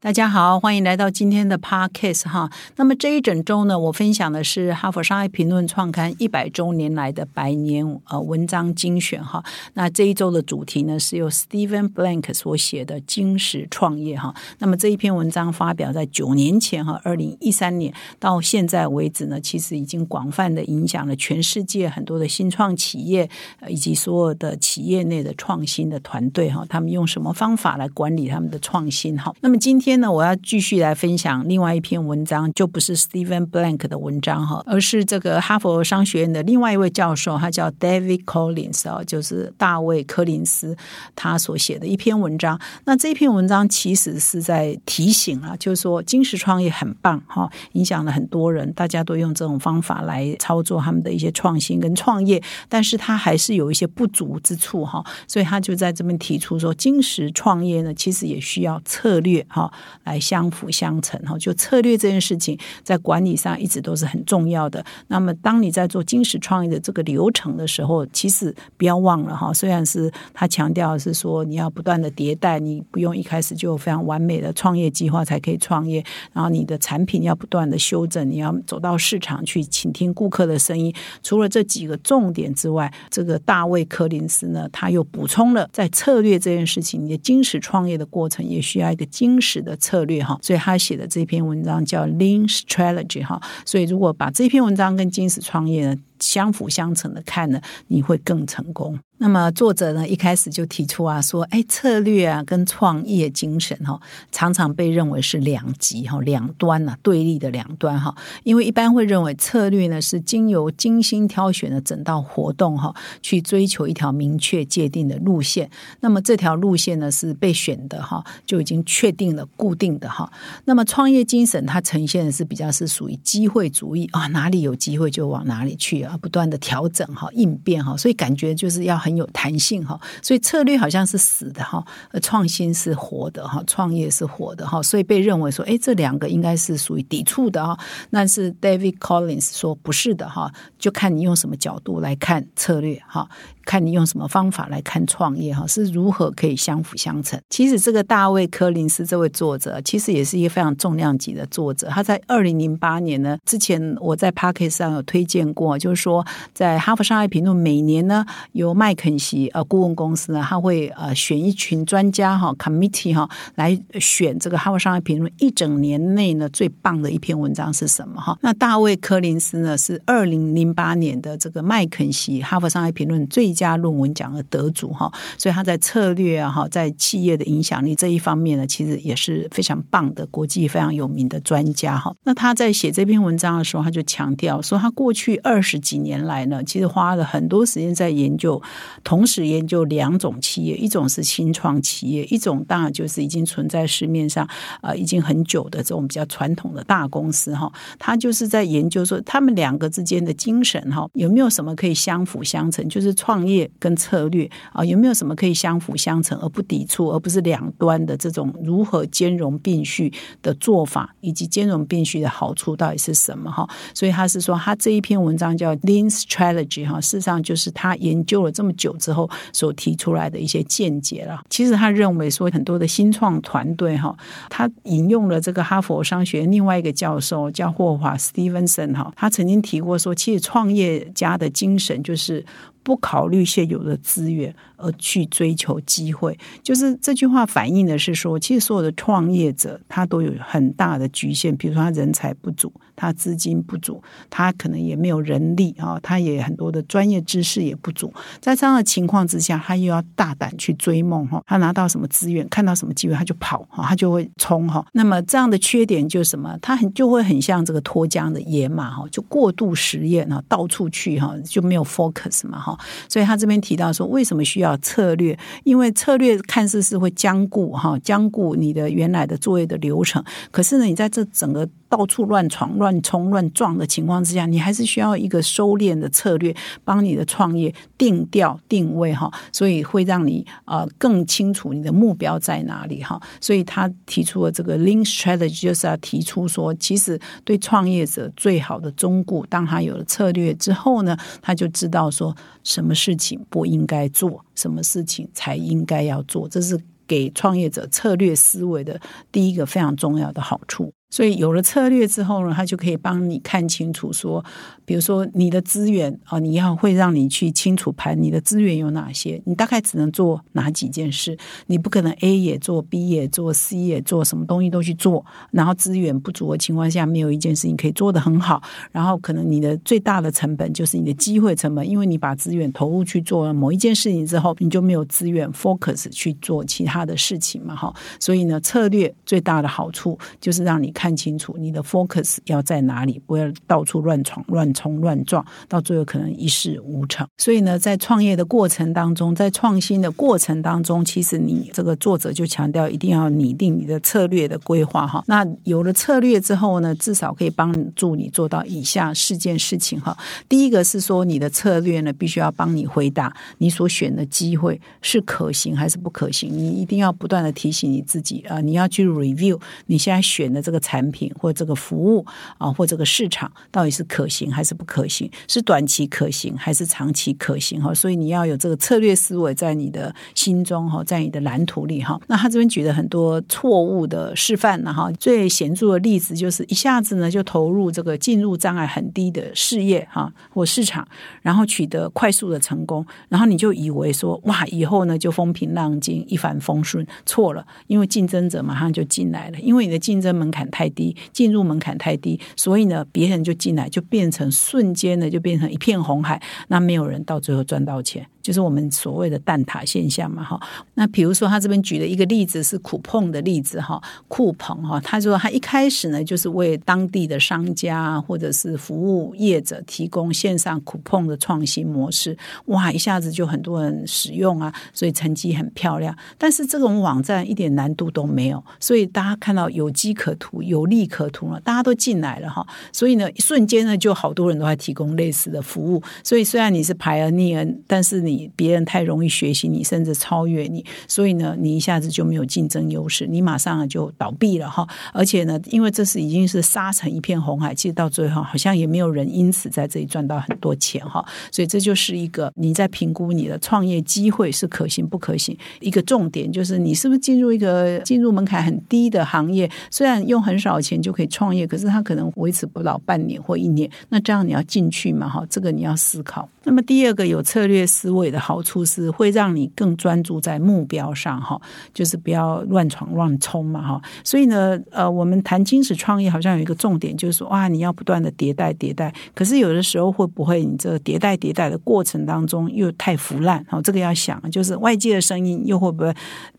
大家好，欢迎来到今天的 Podcast 哈。那么这一整周呢，我分享的是《哈佛商业评论》创刊一百周年来的百年呃文章精选哈。那这一周的主题呢，是由 Steven Blank 所写的《金石创业》哈。那么这一篇文章发表在九年前哈，二零一三年到现在为止呢，其实已经广泛的影响了全世界很多的新创企业以及所有的企业内的创新的团队哈。他们用什么方法来管理他们的创新哈？那么今天。今天呢，我要继续来分享另外一篇文章，就不是 Steven Blank 的文章哈，而是这个哈佛商学院的另外一位教授，他叫 David Collins 啊，就是大卫柯林斯，他所写的一篇文章。那这篇文章其实是在提醒啊，就是说，金石创业很棒哈，影响了很多人，大家都用这种方法来操作他们的一些创新跟创业，但是他还是有一些不足之处哈，所以他就在这边提出说，金石创业呢，其实也需要策略哈。来相辅相成哈，就策略这件事情在管理上一直都是很重要的。那么，当你在做金石创业的这个流程的时候，其实不要忘了哈，虽然是他强调是说你要不断的迭代，你不用一开始就非常完美的创业计划才可以创业，然后你的产品要不断的修正，你要走到市场去倾听顾客的声音。除了这几个重点之外，这个大卫柯林斯呢，他又补充了在策略这件事情，你的金石创业的过程也需要一个金石。的策略哈，所以他写的这篇文章叫 Lean Strategy 哈，所以如果把这篇文章跟金石创业呢相辅相成的看呢，你会更成功。那么作者呢，一开始就提出啊，说，哎，策略啊，跟创业精神哈，常常被认为是两极哈，两端呐，对立的两端哈。因为一般会认为策略呢，是经由精心挑选的整道活动哈，去追求一条明确界定的路线。那么这条路线呢，是被选的哈，就已经确定了、固定的哈。那么创业精神，它呈现的是比较是属于机会主义啊，哪里有机会就往哪里去啊，不断的调整哈，应变哈，所以感觉就是要。很有弹性哈，所以策略好像是死的哈，创新是活的哈，创业是活的哈，所以被认为说，哎，这两个应该是属于抵触的哈。但是 David Collins 说不是的哈，就看你用什么角度来看策略哈。看你用什么方法来看创业哈，是如何可以相辅相成。其实这个大卫柯林斯这位作者，其实也是一个非常重量级的作者。他在二零零八年呢，之前我在 p a r k e t 上有推荐过，就是说在哈佛商业评论每年呢，由麦肯锡呃顾问公司呢，他会呃选一群专家哈 committee 哈来选这个哈佛商业评论一整年内呢最棒的一篇文章是什么哈？那大卫柯林斯呢是二零零八年的这个麦肯锡哈佛商业评论最加论文奖的得主哈，所以他在策略啊哈，在企业的影响力这一方面呢，其实也是非常棒的，国际非常有名的专家哈。那他在写这篇文章的时候，他就强调说，他过去二十几年来呢，其实花了很多时间在研究，同时研究两种企业，一种是新创企业，一种当然就是已经存在市面上呃已经很久的这种比较传统的大公司哈。他就是在研究说，他们两个之间的精神哈，有没有什么可以相辅相成，就是创业跟策略啊，有没有什么可以相辅相成而不抵触，而不是两端的这种如何兼容并蓄的做法，以及兼容并蓄的好处到底是什么哈？所以他是说，他这一篇文章叫 Lean Strategy 哈，事实上就是他研究了这么久之后所提出来的一些见解了。其实他认为说，很多的新创团队哈，他引用了这个哈佛商学院另外一个教授叫霍华 Stevenson 哈，他曾经提过说，其实创业家的精神就是。不考虑现有的资源。而去追求机会，就是这句话反映的是说，其实所有的创业者他都有很大的局限，比如说他人才不足，他资金不足，他可能也没有人力啊，他也很多的专业知识也不足，在这样的情况之下，他又要大胆去追梦哈，他拿到什么资源，看到什么机会他就跑哈，他就会冲哈。那么这样的缺点就是什么？他很就会很像这个脱缰的野马哈，就过度实验啊，到处去哈，就没有 focus 嘛哈。所以他这边提到说，为什么需要？策略，因为策略看似是会僵固哈，僵固你的原来的作业的流程。可是呢，你在这整个到处乱闯、乱冲、乱撞的情况之下，你还是需要一个收敛的策略，帮你的创业定调、定位哈。所以会让你呃更清楚你的目标在哪里哈。所以他提出了这个 Lean Strategy，就是要提出说，其实对创业者最好的忠固，当他有了策略之后呢，他就知道说什么事情不应该做，什么事情才应该要做，这是给创业者策略思维的第一个非常重要的好处。所以有了策略之后呢，他就可以帮你看清楚说，比如说你的资源啊，你要会让你去清楚盘你的资源有哪些，你大概只能做哪几件事，你不可能 A 也做，B 也做，C 也做，什么东西都去做，然后资源不足的情况下，没有一件事情可以做得很好，然后可能你的最大的成本就是你的机会成本，因为你把资源投入去做了某一件事情之后，你就没有资源 focus 去做其他的事情嘛，哈，所以呢，策略最大的好处就是让你。看清楚你的 focus 要在哪里，不要到处乱闯、乱冲、乱撞，到最后可能一事无成。所以呢，在创业的过程当中，在创新的过程当中，其实你这个作者就强调一定要拟定你的策略的规划哈。那有了策略之后呢，至少可以帮助你做到以下四件事情哈。第一个是说，你的策略呢，必须要帮你回答你所选的机会是可行还是不可行。你一定要不断的提醒你自己啊，你要去 review 你现在选的这个。产品或这个服务啊，或这个市场到底是可行还是是不可行？是短期可行还是长期可行？哈，所以你要有这个策略思维在你的心中哈，在你的蓝图里哈。那他这边举了很多错误的示范呢哈，最显著的例子就是一下子呢就投入这个进入障碍很低的事业哈或市场，然后取得快速的成功，然后你就以为说哇，以后呢就风平浪静一帆风顺，错了，因为竞争者马上就进来了，因为你的竞争门槛。太低，进入门槛太低，所以呢，别人就进来，就变成瞬间呢就变成一片红海，那没有人到最后赚到钱。就是我们所谓的蛋挞现象嘛，哈。那比如说他这边举的一个例子是酷碰的例子，哈，酷碰哈，他说他一开始呢，就是为当地的商家或者是服务业者提供线上酷碰的创新模式，哇，一下子就很多人使用啊，所以成绩很漂亮。但是这种网站一点难度都没有，所以大家看到有机可图、有利可图了，大家都进来了哈。所以呢，一瞬间呢，就好多人都在提供类似的服务。所以虽然你是排而逆恩，但是你别人太容易学习你，甚至超越你，所以呢，你一下子就没有竞争优势，你马上就倒闭了哈。而且呢，因为这是已经是沙成一片红海，其实到最后好像也没有人因此在这里赚到很多钱哈。所以这就是一个你在评估你的创业机会是可行不可行一个重点，就是你是不是进入一个进入门槛很低的行业，虽然用很少钱就可以创业，可是它可能维持不到半年或一年，那这样你要进去嘛哈？这个你要思考。那么第二个有策略思维的好处是会让你更专注在目标上哈，就是不要乱闯乱冲嘛哈。所以呢，呃，我们谈金石创业好像有一个重点，就是说哇，你要不断的迭代迭代。可是有的时候会不会你这迭代迭代的过程当中又太腐烂？好，这个要想，就是外界的声音又会不会？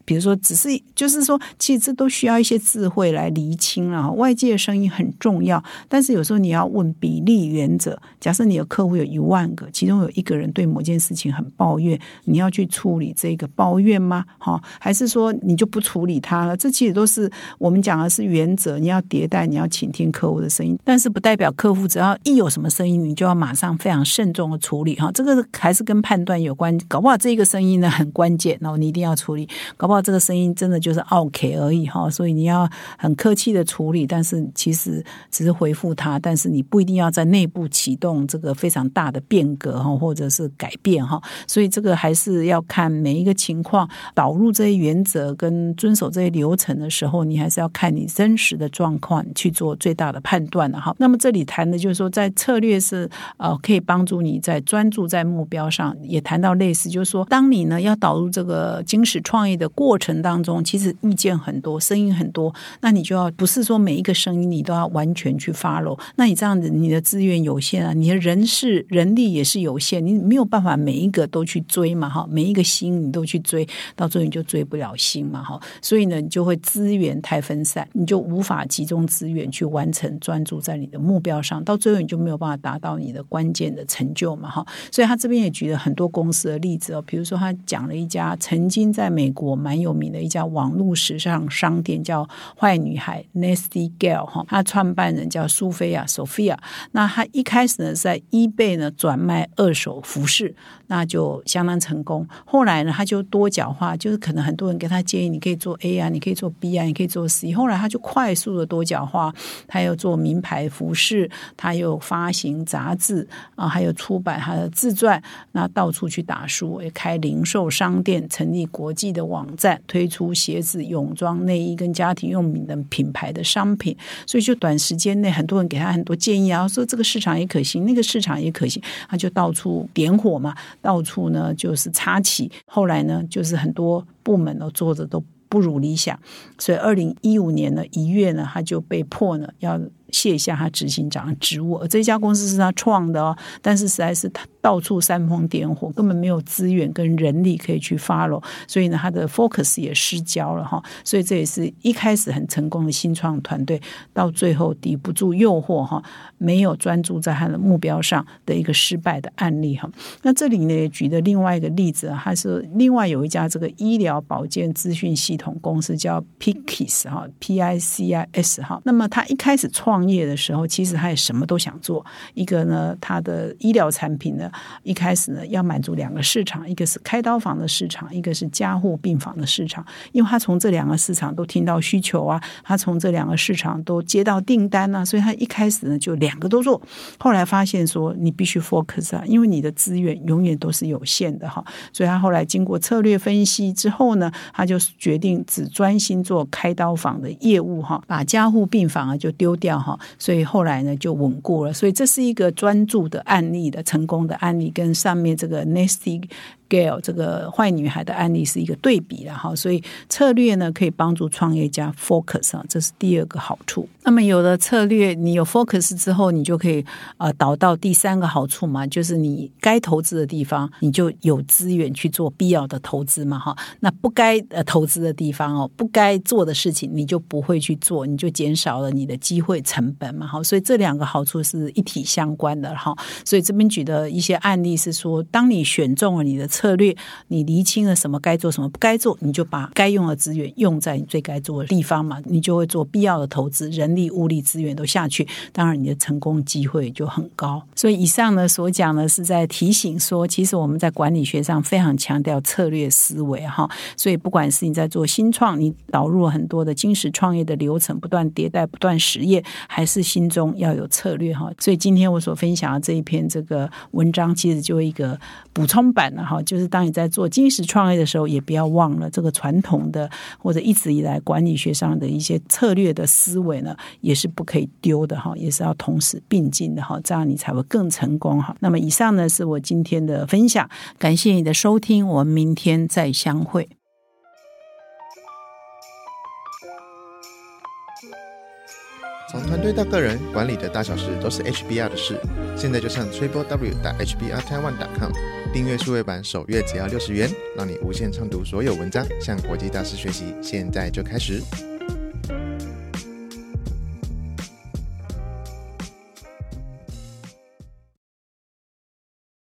比如说，只是就是说，其实这都需要一些智慧来厘清了。外界的声音很重要，但是有时候你要问比例原则。假设你的客户有一万个，其中有一个人对某件事情很抱怨，你要去处理这个抱怨吗？哈，还是说你就不处理他了？这其实都是我们讲的是原则。你要迭代，你要倾听客户的声音，但是不代表客户只要一有什么声音，你就要马上非常慎重的处理。哈，这个还是跟判断有关。搞不好这个声音呢很关键，然后你一定要处理。搞不好。这个声音真的就是 OK 而已哈，所以你要很客气的处理，但是其实只是回复他，但是你不一定要在内部启动这个非常大的变革哈，或者是改变哈，所以这个还是要看每一个情况，导入这些原则跟遵守这些流程的时候，你还是要看你真实的状况去做最大的判断的哈。那么这里谈的就是说，在策略是呃可以帮助你在专注在目标上，也谈到类似，就是说当你呢要导入这个精实创业的过。过程当中，其实意见很多，声音很多，那你就要不是说每一个声音你都要完全去 follow，那你这样子你的资源有限啊，你的人事人力也是有限，你没有办法每一个都去追嘛哈，每一个心你都去追，到最后你就追不了心嘛哈，所以呢，你就会资源太分散，你就无法集中资源去完成专注在你的目标上，到最后你就没有办法达到你的关键的成就嘛哈，所以他这边也举了很多公司的例子哦，比如说他讲了一家曾经在美国蛮蛮有名的一家网络时尚商店叫坏女孩 Nasty Girl） 哈，他创办人叫苏菲亚 Sophia，那他一开始呢在 eBay 呢转卖二手服饰，那就相当成功。后来呢他就多角化，就是可能很多人给他建议，你可以做 A 啊，你可以做 B 啊，你可以做 C。后来他就快速的多角化，他又做名牌服饰，他又发行杂志啊，还有出版他的自传，那到处去打书，也开零售商店，成立国际的网站，推出鞋子、泳装、内衣跟家庭用品等品牌的商品。所以就短时间内，很多人给他很多建议啊，说这个市场也可行，那个市场也可行，他就到处点火嘛，到处呢就是插旗。后来呢，就是很多部门都做的都不如理想，所以二零一五年呢一月呢，他就被迫呢要。卸下他执行长的职务，这家公司是他创的哦，但是实在是他到处煽风点火，根本没有资源跟人力可以去 follow，所以呢，他的 focus 也失焦了哈，所以这也是一开始很成功的新创团队，到最后抵不住诱惑哈，没有专注在他的目标上的一个失败的案例哈。那这里呢举的另外一个例子，他是另外有一家这个医疗保健资讯系统公司叫 Picis 哈，P I C I S 哈，那么他一开始创创业的时候，其实他也什么都想做。一个呢，他的医疗产品呢，一开始呢要满足两个市场，一个是开刀房的市场，一个是加护病房的市场。因为他从这两个市场都听到需求啊，他从这两个市场都接到订单啊，所以他一开始呢就两个都做。后来发现说，你必须 focus 啊，因为你的资源永远都是有限的哈。所以他后来经过策略分析之后呢，他就决定只专心做开刀房的业务哈，把加护病房啊就丢掉哈。所以后来呢就稳固了，所以这是一个专注的案例的成功的案例，跟上面这个 Nasty。Gail 这个坏女孩的案例是一个对比了哈，所以策略呢可以帮助创业家 focus 啊，这是第二个好处。那么有了策略，你有 focus 之后，你就可以呃导到第三个好处嘛，就是你该投资的地方，你就有资源去做必要的投资嘛哈。那不该呃投资的地方哦，不该做的事情，你就不会去做，你就减少了你的机会成本嘛哈。所以这两个好处是一体相关的哈。所以这边举的一些案例是说，当你选中了你的。策策略，你厘清了什么该做，什么不该做，你就把该用的资源用在你最该做的地方嘛，你就会做必要的投资，人力、物力资源都下去，当然你的成功机会就很高。所以以上呢所讲呢是在提醒说，其实我们在管理学上非常强调策略思维哈。所以不管是你在做新创，你导入了很多的金石创业的流程，不断迭代、不断实验，还是心中要有策略哈。所以今天我所分享的这一篇这个文章，其实就一个补充版了哈。就是当你在做金石创业的时候，也不要忘了这个传统的或者一直以来管理学上的一些策略的思维呢，也是不可以丢的哈，也是要同时并进的哈，这样你才会更成功哈。那么以上呢是我今天的分享，感谢你的收听，我们明天再相会。从团队到个人，管理的大小事都是 HBR 的事。现在就上 triple w 打 hbr taiwan com 订阅数位版，首月只要六十元，让你无限畅读所有文章，向国际大师学习。现在就开始。